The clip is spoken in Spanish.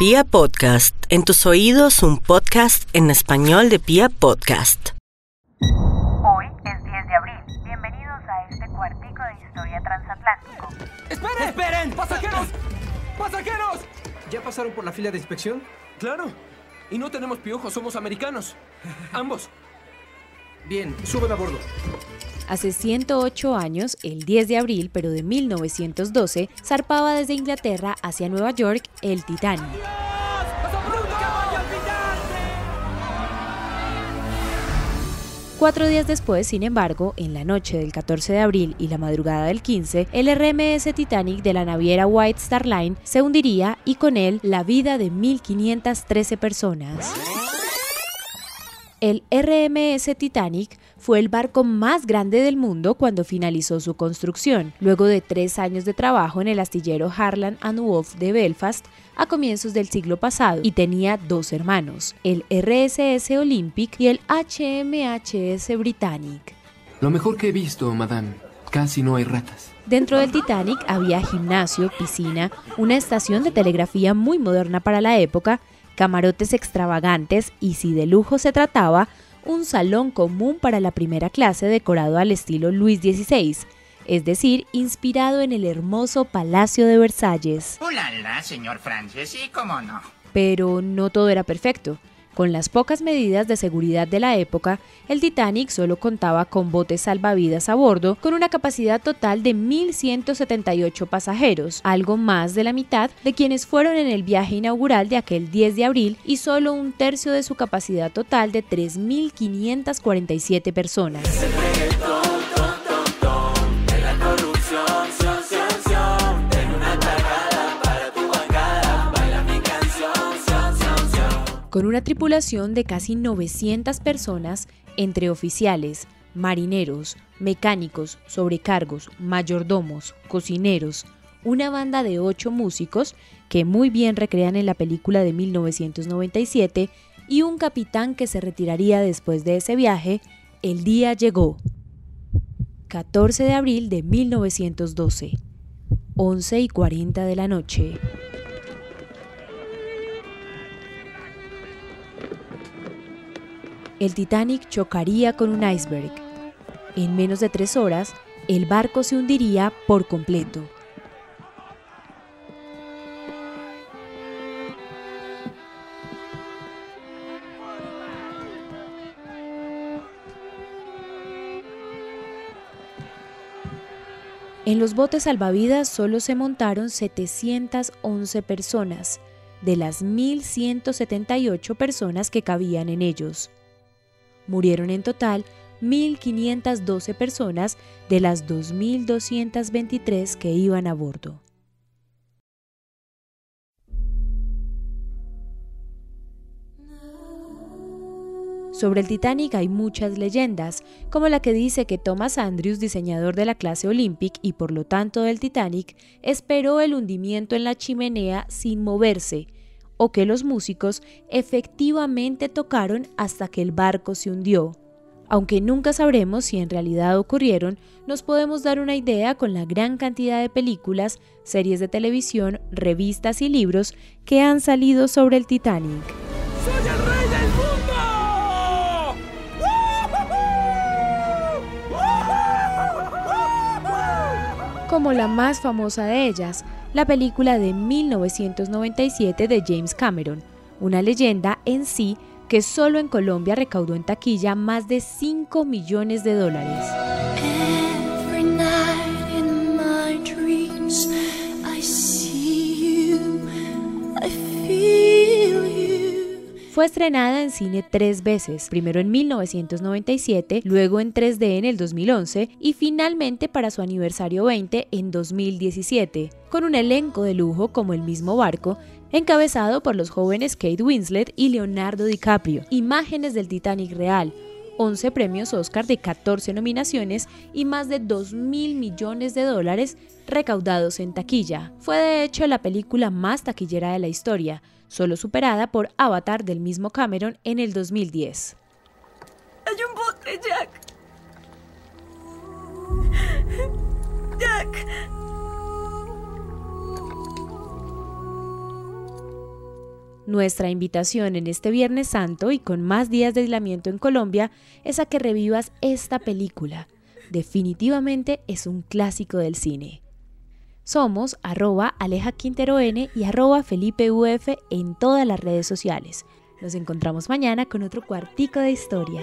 Pia Podcast, en tus oídos un podcast en español de Pia Podcast. Hoy es 10 de abril. Bienvenidos a este cuartico de historia transatlántico. ¡Esperen! ¡Esperen! ¡Pasajeros! ¡Pasajeros! ¿Ya pasaron por la fila de inspección? Claro. Y no tenemos piojos, somos americanos. Ambos. Bien, suben a bordo. Hace 108 años, el 10 de abril, pero de 1912, zarpaba desde Inglaterra hacia Nueva York el Titanic. Cuatro días después, sin embargo, en la noche del 14 de abril y la madrugada del 15, el RMS Titanic de la naviera White Star Line se hundiría y con él la vida de 1.513 personas. El RMS Titanic fue el barco más grande del mundo cuando finalizó su construcción, luego de tres años de trabajo en el astillero Harland and Wolff de Belfast a comienzos del siglo pasado y tenía dos hermanos, el RSS Olympic y el HMHS Britannic. Lo mejor que he visto, madame. Casi no hay ratas. Dentro del Titanic había gimnasio, piscina, una estación de telegrafía muy moderna para la época, camarotes extravagantes y si de lujo se trataba, un salón común para la primera clase decorado al estilo Luis XVI, es decir, inspirado en el hermoso Palacio de Versalles. ¡Hola, señor Francis! Sí, cómo no. Pero no todo era perfecto. Con las pocas medidas de seguridad de la época, el Titanic solo contaba con botes salvavidas a bordo, con una capacidad total de 1.178 pasajeros, algo más de la mitad de quienes fueron en el viaje inaugural de aquel 10 de abril y solo un tercio de su capacidad total de 3.547 personas. Una tripulación de casi 900 personas entre oficiales, marineros, mecánicos, sobrecargos, mayordomos, cocineros, una banda de ocho músicos que muy bien recrean en la película de 1997 y un capitán que se retiraría después de ese viaje, el día llegó. 14 de abril de 1912, 11 y 40 de la noche. El Titanic chocaría con un iceberg. En menos de tres horas, el barco se hundiría por completo. En los botes salvavidas solo se montaron 711 personas, de las 1.178 personas que cabían en ellos. Murieron en total 1.512 personas de las 2.223 que iban a bordo. Sobre el Titanic hay muchas leyendas, como la que dice que Thomas Andrews, diseñador de la clase Olympic y por lo tanto del Titanic, esperó el hundimiento en la chimenea sin moverse, o que los músicos efectivamente tocaron hasta que el barco se hundió. Aunque nunca sabremos si en realidad ocurrieron, nos podemos dar una idea con la gran cantidad de películas, series de televisión, revistas y libros que han salido sobre el Titanic. Como la más famosa de ellas, la película de 1997 de James Cameron, una leyenda en sí que solo en Colombia recaudó en taquilla más de 5 millones de dólares. Fue estrenada en cine tres veces, primero en 1997, luego en 3D en el 2011 y finalmente para su aniversario 20 en 2017, con un elenco de lujo como el mismo barco, encabezado por los jóvenes Kate Winslet y Leonardo DiCaprio, imágenes del Titanic real, 11 premios Oscar de 14 nominaciones y más de 2 mil millones de dólares recaudados en taquilla. Fue de hecho la película más taquillera de la historia, solo superada por Avatar del mismo Cameron en el 2010. ¡Hay un bote, Jack! ¡Jack! Nuestra invitación en este Viernes Santo y con más días de aislamiento en Colombia es a que revivas esta película. Definitivamente es un clásico del cine. Somos arroba Aleja Quintero N y arroba Felipe Uf en todas las redes sociales. Nos encontramos mañana con otro cuartico de historia.